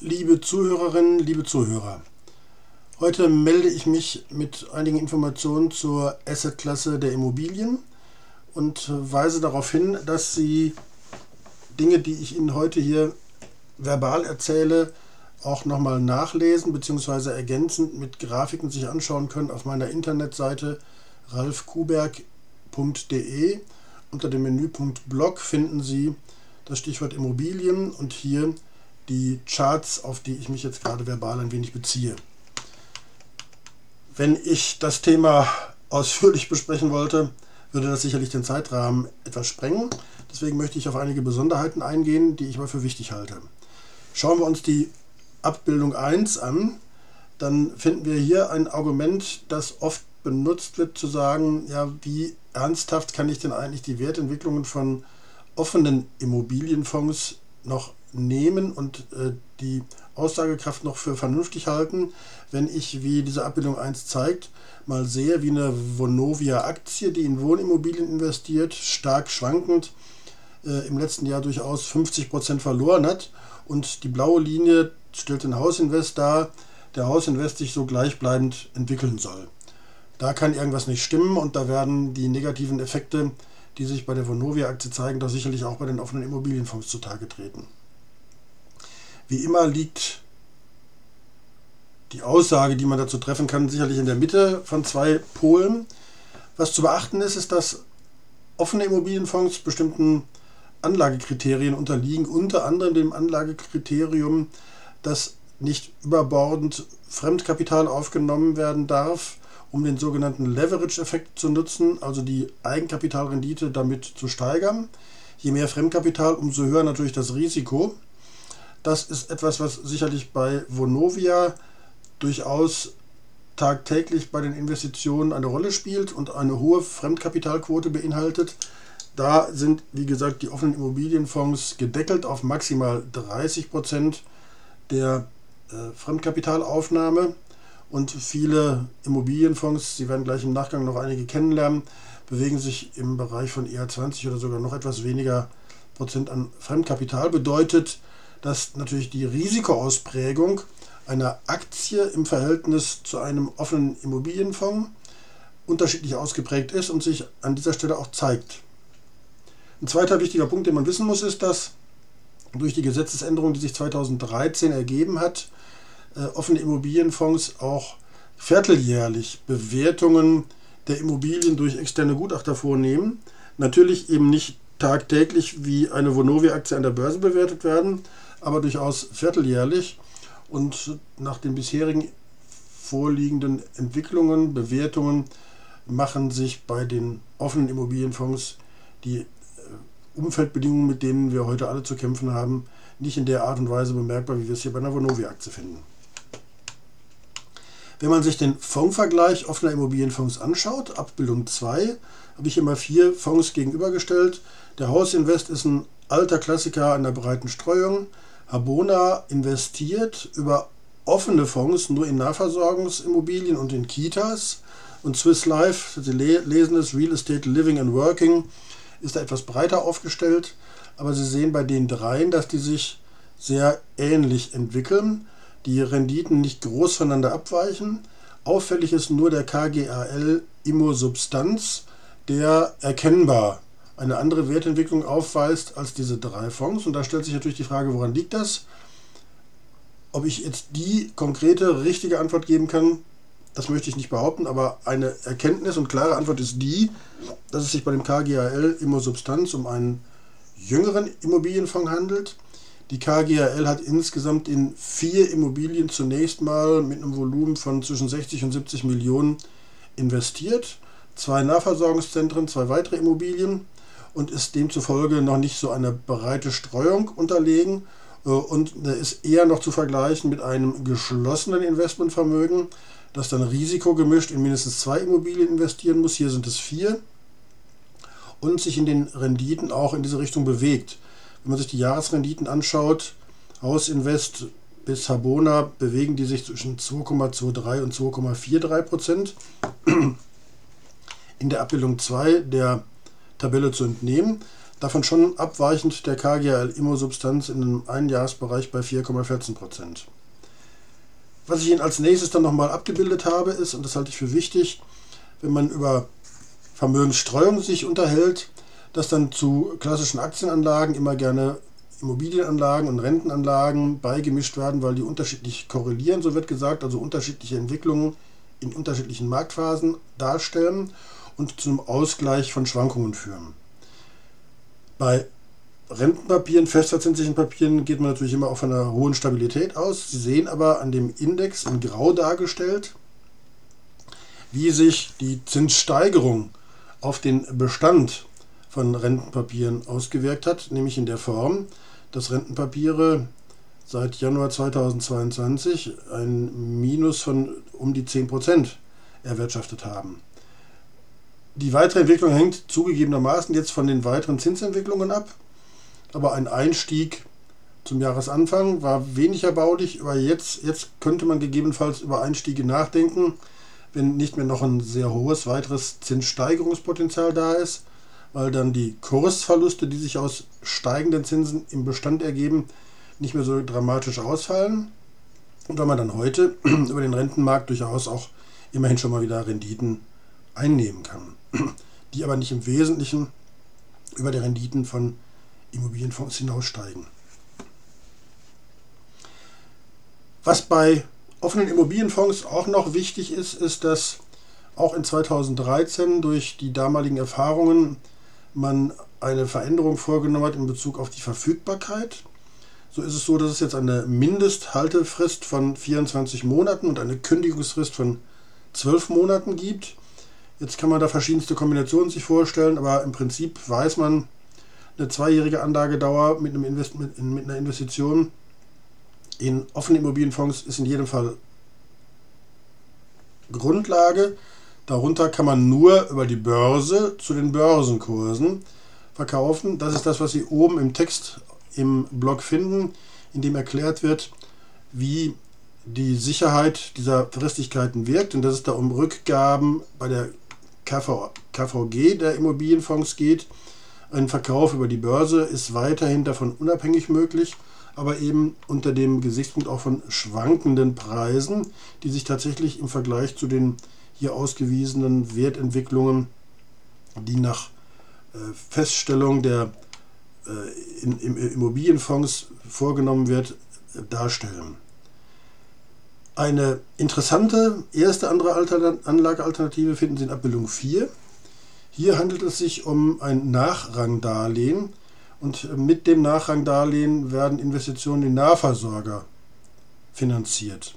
liebe Zuhörerinnen, liebe Zuhörer. Heute melde ich mich mit einigen Informationen zur Assetklasse der Immobilien und weise darauf hin, dass Sie Dinge, die ich Ihnen heute hier verbal erzähle, auch nochmal nachlesen bzw. ergänzend mit Grafiken sich anschauen können auf meiner Internetseite ralfkuberg.de. Unter dem Menüpunkt Blog finden Sie das Stichwort Immobilien und hier die Charts, auf die ich mich jetzt gerade verbal ein wenig beziehe. Wenn ich das Thema ausführlich besprechen wollte, würde das sicherlich den Zeitrahmen etwas sprengen. Deswegen möchte ich auf einige Besonderheiten eingehen, die ich aber für wichtig halte. Schauen wir uns die Abbildung 1 an, dann finden wir hier ein Argument, das oft benutzt wird, zu sagen, ja, wie ernsthaft kann ich denn eigentlich die Wertentwicklungen von offenen Immobilienfonds noch nehmen und äh, die Aussagekraft noch für vernünftig halten, wenn ich, wie diese Abbildung 1 zeigt, mal sehe, wie eine Vonovia-Aktie, die in Wohnimmobilien investiert, stark schwankend äh, im letzten Jahr durchaus 50% verloren hat und die blaue Linie stellt den Hausinvest dar, der Hausinvest sich so gleichbleibend entwickeln soll. Da kann irgendwas nicht stimmen und da werden die negativen Effekte, die sich bei der Vonovia-Aktie zeigen, doch sicherlich auch bei den offenen Immobilienfonds zutage treten. Wie immer liegt die Aussage, die man dazu treffen kann, sicherlich in der Mitte von zwei Polen. Was zu beachten ist, ist, dass offene Immobilienfonds bestimmten Anlagekriterien unterliegen, unter anderem dem Anlagekriterium, dass nicht überbordend Fremdkapital aufgenommen werden darf, um den sogenannten Leverage-Effekt zu nutzen, also die Eigenkapitalrendite damit zu steigern. Je mehr Fremdkapital, umso höher natürlich das Risiko. Das ist etwas, was sicherlich bei Vonovia durchaus tagtäglich bei den Investitionen eine Rolle spielt und eine hohe Fremdkapitalquote beinhaltet. Da sind, wie gesagt, die offenen Immobilienfonds gedeckelt auf maximal 30 Prozent der äh, Fremdkapitalaufnahme. Und viele Immobilienfonds, Sie werden gleich im Nachgang noch einige kennenlernen, bewegen sich im Bereich von eher 20 oder sogar noch etwas weniger Prozent an Fremdkapital. Bedeutet, dass natürlich die Risikoausprägung einer Aktie im Verhältnis zu einem offenen Immobilienfonds unterschiedlich ausgeprägt ist und sich an dieser Stelle auch zeigt. Ein zweiter wichtiger Punkt, den man wissen muss, ist, dass durch die Gesetzesänderung, die sich 2013 ergeben hat, äh, offene Immobilienfonds auch vierteljährlich Bewertungen der Immobilien durch externe Gutachter vornehmen. Natürlich eben nicht tagtäglich wie eine Vonovia-Aktie an der Börse bewertet werden, aber durchaus vierteljährlich. Und nach den bisherigen vorliegenden Entwicklungen, Bewertungen machen sich bei den offenen Immobilienfonds die Umfeldbedingungen, mit denen wir heute alle zu kämpfen haben, nicht in der Art und Weise bemerkbar, wie wir es hier bei einer Vonovia-Aktie finden. Wenn man sich den Fondsvergleich offener Immobilienfonds anschaut, Abbildung 2, habe ich mal vier Fonds gegenübergestellt. Der Hausinvest ist ein alter Klassiker einer breiten Streuung. Habona investiert über offene Fonds nur in Nahversorgungsimmobilien und in Kitas. Und Swiss Life, Sie lesen es, Real Estate Living and Working, ist da etwas breiter aufgestellt, aber Sie sehen bei den dreien, dass die sich sehr ähnlich entwickeln, die Renditen nicht groß voneinander abweichen. Auffällig ist nur der KGAL Immo Substanz, der erkennbar eine andere Wertentwicklung aufweist als diese drei Fonds. Und da stellt sich natürlich die Frage, woran liegt das? Ob ich jetzt die konkrete, richtige Antwort geben kann, das möchte ich nicht behaupten, aber eine Erkenntnis und klare Antwort ist die, dass es sich bei dem KGAL Immosubstanz um einen jüngeren Immobilienfonds handelt. Die KGAL hat insgesamt in vier Immobilien zunächst mal mit einem Volumen von zwischen 60 und 70 Millionen investiert. Zwei Nahversorgungszentren, zwei weitere Immobilien und ist demzufolge noch nicht so eine breite Streuung unterlegen äh, und ist eher noch zu vergleichen mit einem geschlossenen Investmentvermögen, das dann risikogemischt in mindestens zwei Immobilien investieren muss. Hier sind es vier. Und sich in den Renditen auch in diese Richtung bewegt. Wenn man sich die Jahresrenditen anschaut, Hausinvest bis Habona bewegen die sich zwischen 2,23 und 2,43 Prozent. In der Abbildung 2 der Tabelle zu entnehmen. Davon schon abweichend der KGL Immo-Substanz in einem Einjahresbereich bei 4,14%. Was ich Ihnen als nächstes dann nochmal abgebildet habe, ist, und das halte ich für wichtig, wenn man über Vermögensstreuung sich unterhält, dass dann zu klassischen Aktienanlagen immer gerne Immobilienanlagen und Rentenanlagen beigemischt werden, weil die unterschiedlich korrelieren, so wird gesagt, also unterschiedliche Entwicklungen in unterschiedlichen Marktphasen darstellen und zum Ausgleich von Schwankungen führen. Bei Rentenpapieren, festverzinslichen Papieren geht man natürlich immer auch von einer hohen Stabilität aus. Sie sehen aber an dem Index in Grau dargestellt, wie sich die Zinssteigerung auf den Bestand von Rentenpapieren ausgewirkt hat, nämlich in der Form, dass Rentenpapiere seit Januar 2022 ein Minus von um die 10% erwirtschaftet haben. Die weitere Entwicklung hängt zugegebenermaßen jetzt von den weiteren Zinsentwicklungen ab, aber ein Einstieg zum Jahresanfang war wenig erbaulich, aber jetzt, jetzt könnte man gegebenenfalls über Einstiege nachdenken, wenn nicht mehr noch ein sehr hohes weiteres Zinssteigerungspotenzial da ist weil dann die Kursverluste, die sich aus steigenden Zinsen im Bestand ergeben, nicht mehr so dramatisch ausfallen. Und weil man dann heute über den Rentenmarkt durchaus auch immerhin schon mal wieder Renditen einnehmen kann, die aber nicht im Wesentlichen über die Renditen von Immobilienfonds hinaussteigen. Was bei offenen Immobilienfonds auch noch wichtig ist, ist, dass auch in 2013 durch die damaligen Erfahrungen man eine Veränderung vorgenommen hat in Bezug auf die Verfügbarkeit. So ist es so, dass es jetzt eine Mindesthaltefrist von 24 Monaten und eine Kündigungsfrist von 12 Monaten gibt. Jetzt kann man da verschiedenste Kombinationen sich vorstellen, aber im Prinzip weiß man, eine zweijährige Anlagedauer mit, einem Invest mit, mit einer Investition in offene Immobilienfonds ist in jedem Fall Grundlage. Darunter kann man nur über die Börse zu den Börsenkursen verkaufen. Das ist das, was Sie oben im Text im Blog finden, in dem erklärt wird, wie die Sicherheit dieser Fristigkeiten wirkt und dass es da um Rückgaben bei der KV, KVG der Immobilienfonds geht. Ein Verkauf über die Börse ist weiterhin davon unabhängig möglich, aber eben unter dem Gesichtspunkt auch von schwankenden Preisen, die sich tatsächlich im Vergleich zu den hier ausgewiesenen Wertentwicklungen, die nach äh, Feststellung der äh, in, im Immobilienfonds vorgenommen wird, darstellen. Eine interessante erste andere Anlagealternative finden Sie in Abbildung 4. Hier handelt es sich um ein Nachrangdarlehen und mit dem Nachrangdarlehen werden Investitionen in Nahversorger finanziert.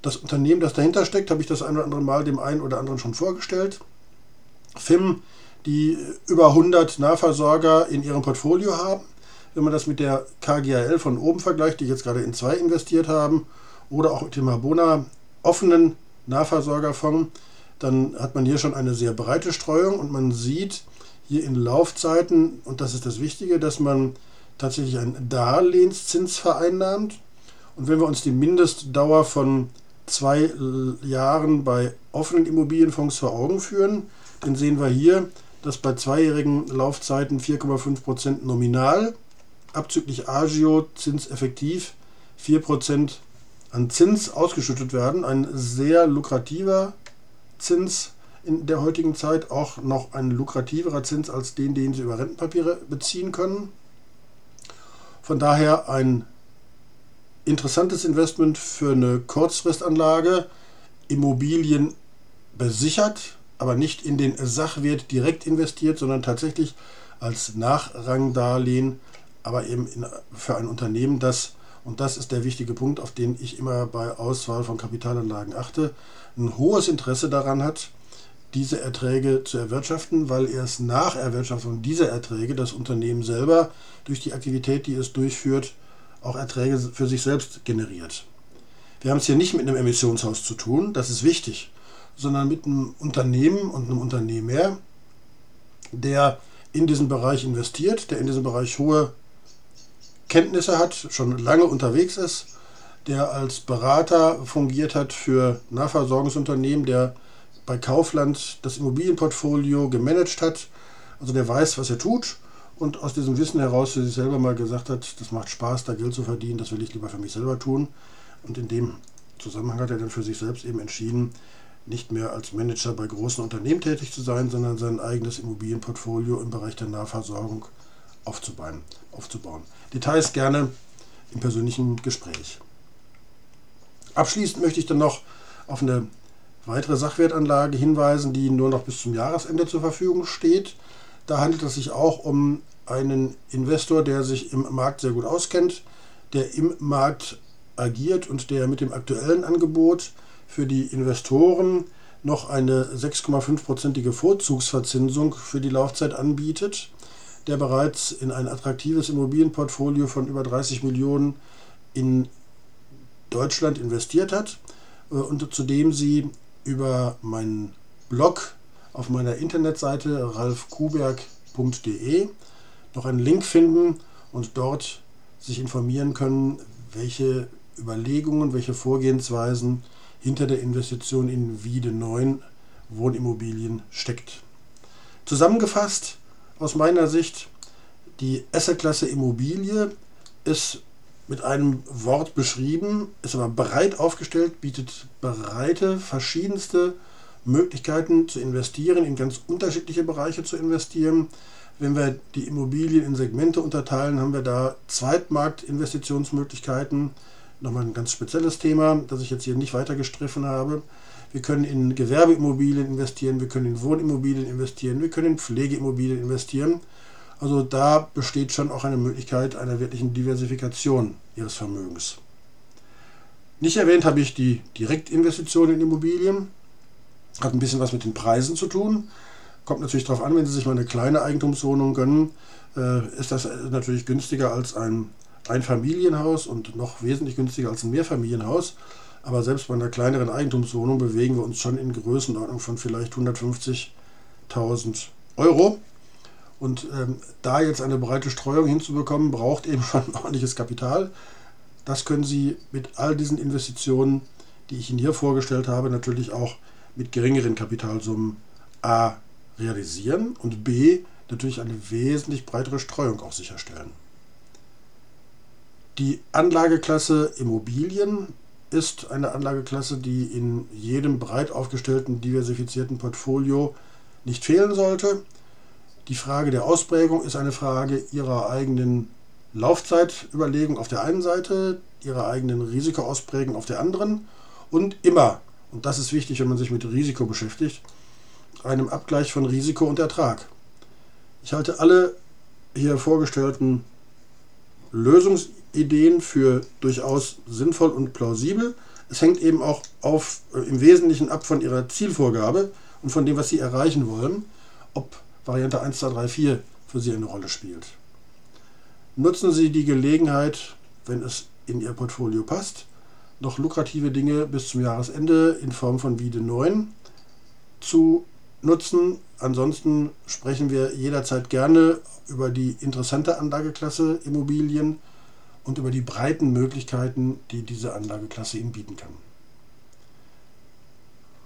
Das Unternehmen, das dahinter steckt, habe ich das ein oder andere Mal dem einen oder anderen schon vorgestellt. FIM, die über 100 Nahversorger in ihrem Portfolio haben. Wenn man das mit der KGAL von oben vergleicht, die jetzt gerade in zwei investiert haben, oder auch mit dem Habona offenen Nahversorgerfonds, dann hat man hier schon eine sehr breite Streuung und man sieht hier in Laufzeiten, und das ist das Wichtige, dass man tatsächlich einen Darlehenszins vereinnahmt. Und wenn wir uns die Mindestdauer von zwei Jahren bei offenen Immobilienfonds vor Augen führen, dann sehen wir hier, dass bei zweijährigen Laufzeiten 4,5% nominal, abzüglich Agio zinseffektiv 4% an Zins ausgeschüttet werden. Ein sehr lukrativer Zins in der heutigen Zeit, auch noch ein lukrativerer Zins als den, den Sie über Rentenpapiere beziehen können. Von daher ein interessantes Investment für eine Kurzfristanlage. Immobilien besichert, aber nicht in den Sachwert direkt investiert, sondern tatsächlich als Nachrangdarlehen, aber eben in, für ein Unternehmen, das, und das ist der wichtige Punkt, auf den ich immer bei Auswahl von Kapitalanlagen achte, ein hohes Interesse daran hat, diese Erträge zu erwirtschaften, weil erst nach Erwirtschaftung dieser Erträge das Unternehmen selber durch die Aktivität, die es durchführt, auch Erträge für sich selbst generiert. Wir haben es hier nicht mit einem Emissionshaus zu tun, das ist wichtig, sondern mit einem Unternehmen und einem Unternehmer, der in diesen Bereich investiert, der in diesem Bereich hohe Kenntnisse hat, schon lange unterwegs ist, der als Berater fungiert hat für Nahversorgungsunternehmen, der bei Kaufland das Immobilienportfolio gemanagt hat, also der weiß, was er tut und aus diesem Wissen heraus für sich selber mal gesagt hat, das macht Spaß, da Geld zu verdienen, das will ich lieber für mich selber tun. Und in dem Zusammenhang hat er dann für sich selbst eben entschieden, nicht mehr als Manager bei großen Unternehmen tätig zu sein, sondern sein eigenes Immobilienportfolio im Bereich der Nahversorgung aufzubauen. aufzubauen. Details gerne im persönlichen Gespräch. Abschließend möchte ich dann noch auf eine weitere Sachwertanlage hinweisen, die nur noch bis zum Jahresende zur Verfügung steht. Da handelt es sich auch um einen Investor, der sich im Markt sehr gut auskennt, der im Markt agiert und der mit dem aktuellen Angebot für die Investoren noch eine 6,5-prozentige Vorzugsverzinsung für die Laufzeit anbietet, der bereits in ein attraktives Immobilienportfolio von über 30 Millionen in Deutschland investiert hat äh, und zu dem Sie über meinen Blog auf meiner Internetseite ralfkuberg.de noch einen Link finden und dort sich informieren können, welche Überlegungen, welche Vorgehensweisen hinter der Investition in Wiede 9 Wohnimmobilien steckt. Zusammengefasst aus meiner Sicht, die Assetklasse Immobilie ist mit einem Wort beschrieben, ist aber breit aufgestellt, bietet breite, verschiedenste Möglichkeiten zu investieren, in ganz unterschiedliche Bereiche zu investieren. Wenn wir die Immobilien in Segmente unterteilen, haben wir da Zweitmarktinvestitionsmöglichkeiten. Nochmal ein ganz spezielles Thema, das ich jetzt hier nicht weiter gestriffen habe. Wir können in Gewerbeimmobilien investieren, wir können in Wohnimmobilien investieren, wir können in Pflegeimmobilien investieren. Also da besteht schon auch eine Möglichkeit einer wirklichen Diversifikation Ihres Vermögens. Nicht erwähnt habe ich die Direktinvestitionen in Immobilien. Hat ein bisschen was mit den Preisen zu tun. Kommt natürlich darauf an, wenn Sie sich mal eine kleine Eigentumswohnung gönnen, äh, ist das natürlich günstiger als ein Einfamilienhaus und noch wesentlich günstiger als ein Mehrfamilienhaus. Aber selbst bei einer kleineren Eigentumswohnung bewegen wir uns schon in Größenordnung von vielleicht 150.000 Euro. Und ähm, da jetzt eine breite Streuung hinzubekommen, braucht eben schon ordentliches Kapital. Das können Sie mit all diesen Investitionen, die ich Ihnen hier vorgestellt habe, natürlich auch mit geringeren Kapitalsummen A realisieren und B natürlich eine wesentlich breitere Streuung auch sicherstellen. Die Anlageklasse Immobilien ist eine Anlageklasse, die in jedem breit aufgestellten, diversifizierten Portfolio nicht fehlen sollte. Die Frage der Ausprägung ist eine Frage Ihrer eigenen Laufzeitüberlegung auf der einen Seite, Ihrer eigenen Risikoausprägung auf der anderen und immer und das ist wichtig, wenn man sich mit Risiko beschäftigt, einem Abgleich von Risiko und Ertrag. Ich halte alle hier vorgestellten Lösungsideen für durchaus sinnvoll und plausibel. Es hängt eben auch auf, äh, im Wesentlichen ab von Ihrer Zielvorgabe und von dem, was Sie erreichen wollen, ob Variante 1, 2, 3, 4 für Sie eine Rolle spielt. Nutzen Sie die Gelegenheit, wenn es in Ihr Portfolio passt, noch lukrative Dinge bis zum Jahresende in Form von Wiede 9 zu nutzen. Ansonsten sprechen wir jederzeit gerne über die interessante Anlageklasse Immobilien und über die breiten Möglichkeiten, die diese Anlageklasse Ihnen bieten kann.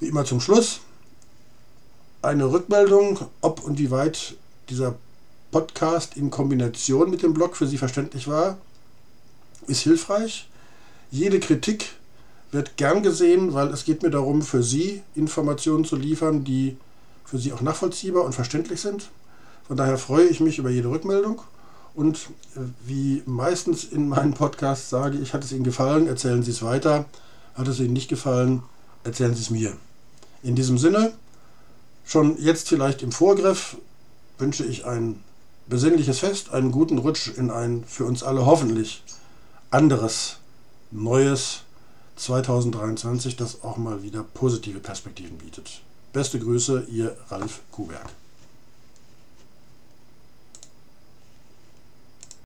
Wie immer zum Schluss eine Rückmeldung, ob und wie weit dieser Podcast in Kombination mit dem Blog für Sie verständlich war, ist hilfreich. Jede Kritik wird gern gesehen, weil es geht mir darum, für Sie Informationen zu liefern, die für Sie auch nachvollziehbar und verständlich sind. Von daher freue ich mich über jede Rückmeldung. Und äh, wie meistens in meinen Podcasts sage ich, hat es Ihnen gefallen, erzählen Sie es weiter. Hat es Ihnen nicht gefallen, erzählen Sie es mir. In diesem Sinne, schon jetzt vielleicht im Vorgriff, wünsche ich ein besinnliches Fest, einen guten Rutsch in ein für uns alle hoffentlich anderes neues 2023, das auch mal wieder positive Perspektiven bietet. Beste Grüße, Ihr Ralf Kuberg.